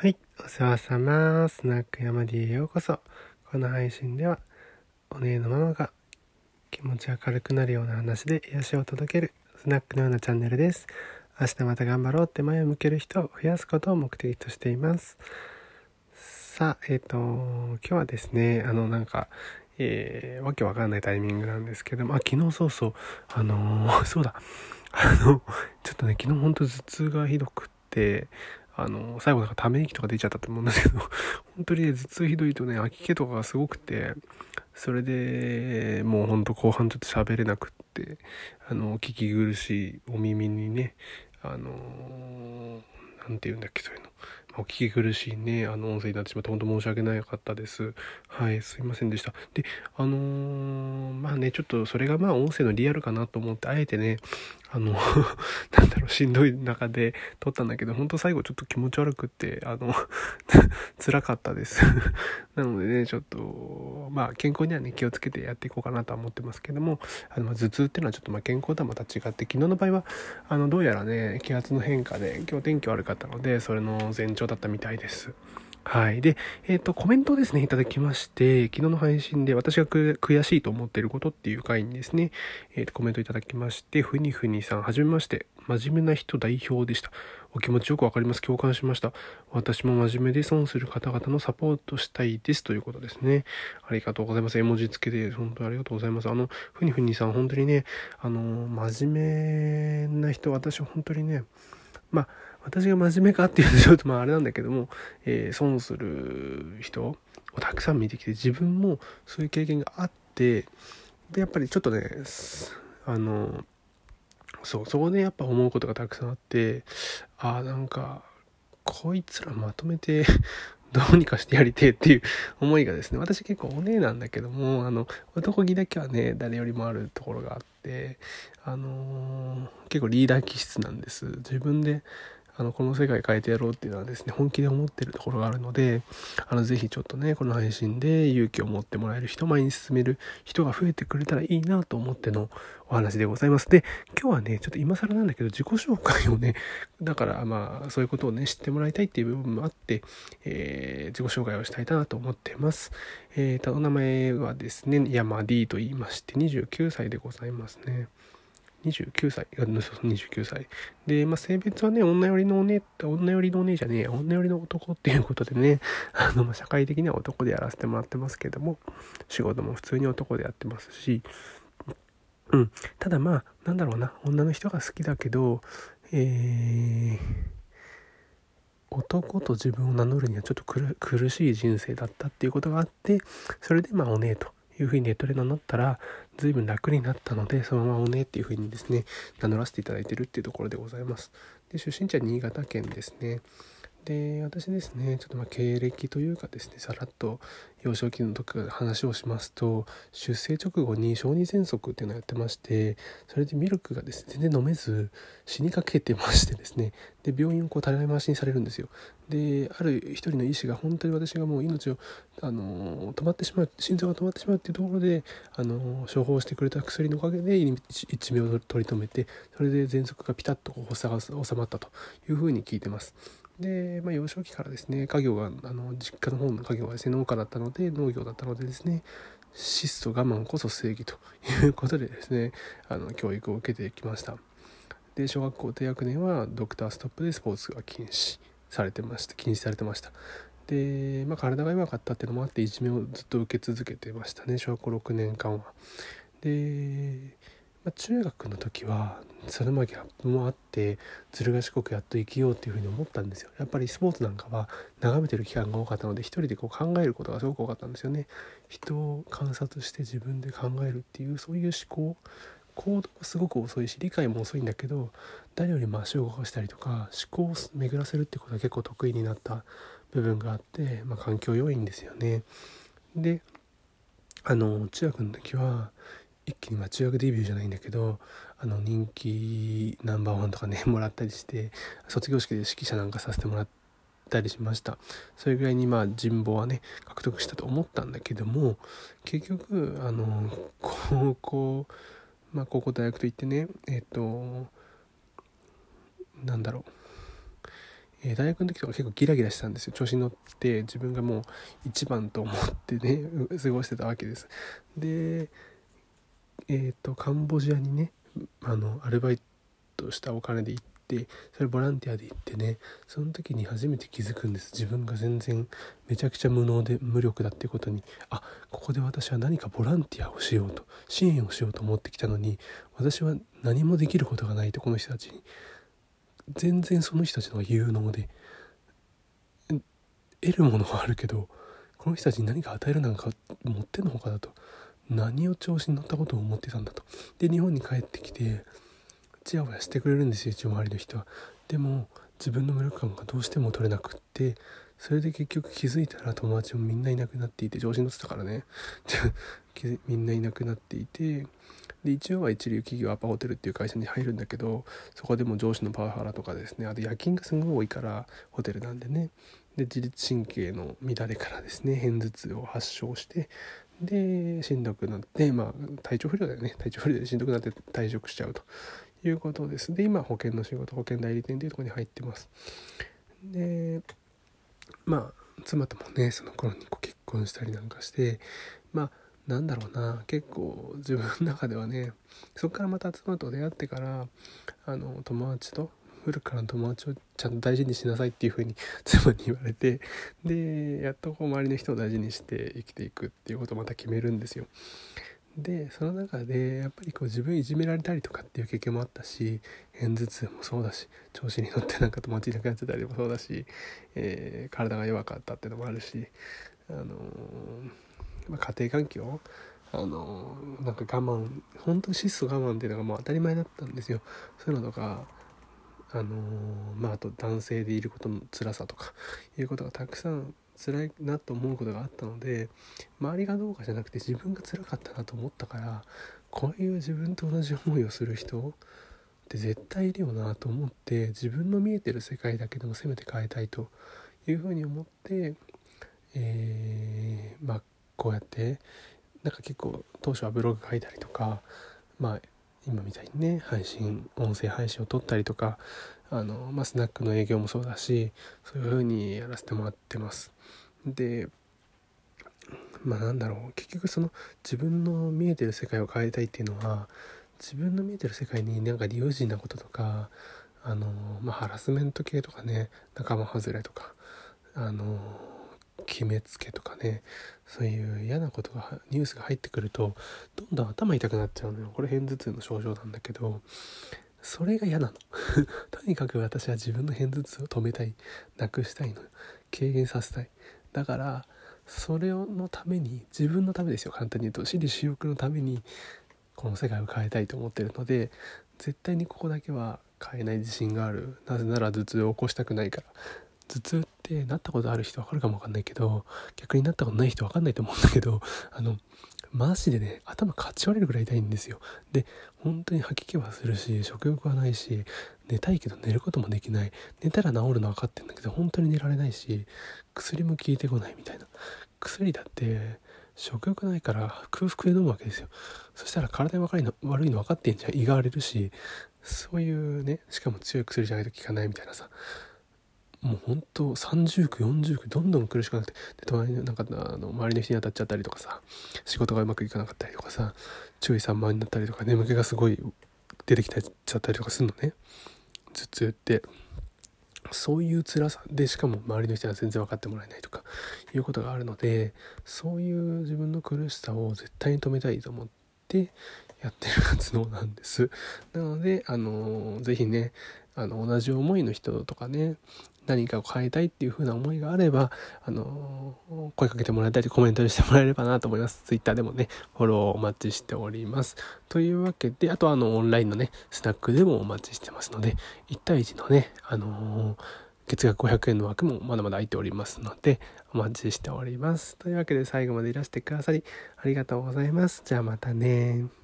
はい、お世話様。スナック山 D へようこそ。この配信では、お姉のママが気持ち明るくなるような話で癒しを届けるスナックのようなチャンネルです。明日また頑張ろうって前を向ける人を増やすことを目的としています。さあ、えっ、と、今日はですね、あの、なんか、えー、わけわかんないタイミングなんですけども、あ、昨日そうそう、あのーそうだ、あの、ちょっとね、昨日ほんと頭痛がひどくって、あの、最後なんかため息とか出ちゃったと思うんですけど、本当にね、頭痛ひどいとね、吐き気とかがすごくて、それでもうほんと後半ちょっと喋れなくって、あの、聞き苦しいお耳にね、あの、なんて言うんだっけ、そういうの。お聞き苦しいね、あの音声になってしまって本当申し訳なかったです。はい、すいませんでした。で、あのーまあね、ちょっとそれがまあ音声のリアルかなと思って、あえてね、あの、なんだろう、しんどい中で撮ったんだけど、本当最後ちょっと気持ち悪くって、あの、辛かったです。なのでね、ちょっと、まあ健康にはね、気をつけてやっていこうかなとは思ってますけども、あの、頭痛っていうのはちょっとまあ健康とはまた違って、昨日の場合は、あの、どうやらね、気圧の変化で、今日天気悪かったので、それの前兆だったみたいです。はい。で、えっ、と、コメントをですね、いただきまして、昨日の配信で私が悔しいと思っていることっていう回にですね、えっ、と、コメントいただきまして、ふにふにさん、はじめまして、真面目な人代表でした。お気持ちよくわかります。共感しました。私も真面目で損する方々のサポートしたいです。ということですね。ありがとうございます。絵文字付けで、本当にありがとうございます。あの、ふにふにさん、本当にね、あの、真面目な人、私本当にね、まあ、私が真面目かっていうとちょっとまああれなんだけども、えー損する人をたくさん見てきて自分もそういう経験があってでやっぱりちょっとねあのそうそこでやっぱ思うことがたくさんあってああなんかこいつらまとめて どうにかしてやりてえっていう 思いがですね私結構お姉なんだけどもあの男気だけはね誰よりもあるところがあってあのー結構リーダー気質なんです。自分であのこの世界変えてやろうっていうのはですね本気で思ってるところがあるのであのぜひちょっとねこの配信で勇気を持ってもらえる人前に進める人が増えてくれたらいいなと思ってのお話でございます。で今日はねちょっと今更なんだけど自己紹介をね だからまあそういうことをね知ってもらいたいっていう部分もあって、えー自己紹介をしたいなと思ってます。えーとお名前はですね山 D と言いまして29歳でございますね。29歳、あそうそう29歳。で、まあ、性別はね、女寄りのお姉、女寄りのお姉じゃねえ、女寄りの男っていうことでね、あの、まあ、社会的には男でやらせてもらってますけども、仕事も普通に男でやってますし、うん。ただまあ、なんだろうな、女の人が好きだけど、えー、男と自分を名乗るにはちょっと苦苦しい人生だったっていうことがあってそれでまあお姉というふうにネットで名乗ったら随分楽になったのでそのままおねっていうふうにですね名乗らせていただいてるっていうところでございます。で出身地は新潟県ですね。で私ですねちょっとまあ経歴というかですねさらっと幼少期の時から話をしますと出生直後に小児喘息っていうのをやってましてそれでミルクがですね全然飲めず死にかけてましてですね。で病院をこうたらい回しにされるんですよ。である一人の医師が本当に私がもう命をあの止まってしまう心臓が止まってしまうっていうところであの処方してくれた薬のおかげで一命を取り留めてそれで喘息がピタッとこう収まったというふうに聞いてます。で、まあ、幼少期からですね家業があの実家の方の家業はですね農家だったので農業だったのでですね質素我慢こそ正義ということでですねあの教育を受けてきました。で小学校低学年はドクターストップでスポーツが禁止されてました禁止されてました。で、まあ、体が弱かったっていうのもあっていじめをずっと受け続けてましたね小学校6年間は。で、まあ、中学の時はそれまギャップもあってずる賢くやっと生きようっていうふうに思ったんですよやっぱりスポーツなんかは眺めてる期間が多かったので一人でこう考えることがすごく多かったんですよね人を観察して自分で考えるっていうそういう思考行動もすごく遅いし理解も遅いんだけど誰よりも足を動かしたりとか思考を巡らせるってことは結構得意になった部分があって、まあ、環境要因ですよね。であの中学の時は一気にま中学デビューじゃないんだけどあの人気ナンバーワンとかね もらったりして卒業式で指揮者なんかさせてもらったりしました。それぐらいにまあ人望はね獲得したと思ったんだけども結局あの高校まあ高校大学といってねえっとなんだろう。え、大学の時とか結構ギラギラしたんですよ。調子に乗って自分がもう一番と思ってね過ごしてたわけです。でえ、ー、とカンボジアにねあのアルバイトしたお金で行ってそれボランティアで行ってねその時に初めて気づくんです。自分が全然めちゃくちゃ無能で無力だってことに。あここで私は何かボランティアをしようと支援をしようと思ってきたのに私は何もできることがないとこの人たちに。全然その人たちの方が有能で得るものはあるけどこの人たちに何か与えるなんか持ってんのほかだと。何を調子に乗ったことを思ってたんだと。で日本に帰ってきてちやほやしてくれるんですよ一応周りの人は。でも自分の無力感がどうしても取れなくってそれで結局気づいたら友達もみんないなくなっていて調子に乗ってたからね。みんないなくなっていてで一応は一流企業アパホテルっていう会社に入るんだけどそこでも上司のパワハラとかですねあと夜勤がすごい多いからホテルなんでね。で自律神経の乱れからですね片頭痛を発症してでしんどくなってまあ体調不良だよね。体調不良でしんどくなって退職しちゃうということです。で今保険の仕事保険代理店というとこに入ってます。でまあ妻ともねその頃にこう結婚したりなんかしてまあなんだろうな。結構自分の中ではねそこからまた妻と出会ってからあの友達と古くからの友達をちゃんと大事にしなさいっていう風に妻に言われてでやっとこう周りの人を大事にして生きていくっていうことをまた決めるんですよ。でその中でやっぱりこう自分いじめられたりとかっていう経験もあったし片頭痛もそうだし調子に乗ってなんか友達いなくなっちゃったりもそうだし、えー、体が弱かったっていうのもあるし、あのー、まあ、家庭環境あのー、なんか我慢本当に質素我慢っていうのがもう当たり前だったんですよそういうのとかあのまああと男性でいることの辛さとかいうことがたくさん辛いなと思うことがあったので周りがどうかじゃなくて自分が辛かったなと思ったからこういう自分と同じ思いをする人って絶対いるよなと思って自分の見えてる世界だけでもせめて変えたいというふうに思って、えー、まあこうやってなんか結構当初はブログ書いたりとかまあ今みたいにね配信音声配信を撮ったりとかあの、まあ、スナックの営業もそうだしそういう風にやらせてもらってます。でまあなんだろう。結局その自分の見えてる世界を変えたいっていうのは自分の見えてる世界になんか理不尽なこととかあの、まあ、ハラスメント系とかね仲間外れとかあの決めつけとかねそういう嫌なことがニュースが入ってくるとどんどん頭痛くなっちゃうのよ。これ片頭痛の症状なんだけどそれが嫌なの。とにかく私は自分の片頭痛を止めたい。なくしたいの軽減させたい。だからそれのために自分のためですよ。簡単に言うと。私利私欲のためにこの世界を変えたいと思ってるので絶対にここだけは変えない自信がある。なぜなら頭痛を起こしたくないから。頭痛てなったことある人分かるかも分かんないけど逆になったことない人分かんないと思うんだけど あのマジでね頭かち割れるぐらい痛いんですよ。で本当に吐き気はするし食欲はないし寝たいけど寝ることもできない。寝たら治るの分かってんだけど本当に寝られないし薬も効いてこないみたいな。薬だって食欲ないから空腹で飲むわけですよ。そしたら体に悪いの悪いの分かってんじゃん。胃が荒れるしそういうねしかも強い薬じゃないと効かないみたいなさ。もうほんと30区40区どんどん苦しくなってで隣のなんかあの周りの人に当たっちゃったりとかさ仕事がうまくいかなかったりとかさ注意散漫になったりとか眠気がすごい出てきちゃったりとかするのね。頭痛って。そういう辛さ。でしかも周りの人は全然分かってもらえないとかいうことがあるのでそういう自分の苦しさを絶対に止めたいと思ってやってる活動なんです。なのであの是非ねあの同じ思いの人とかね何かを変えたいっていう風な思いがあれば、あの声かけてもらえたりコメントしてもらえればなと思います。Twitter でもね、フォローお待ちしております。というわけで、あとあの、オンラインのね、スナックでもお待ちしてますので、1対1のね、あの月額500円の枠もまだまだ空いておりますので、お待ちしております。というわけで最後までいらしてくださり、ありがとうございます。じゃあまたね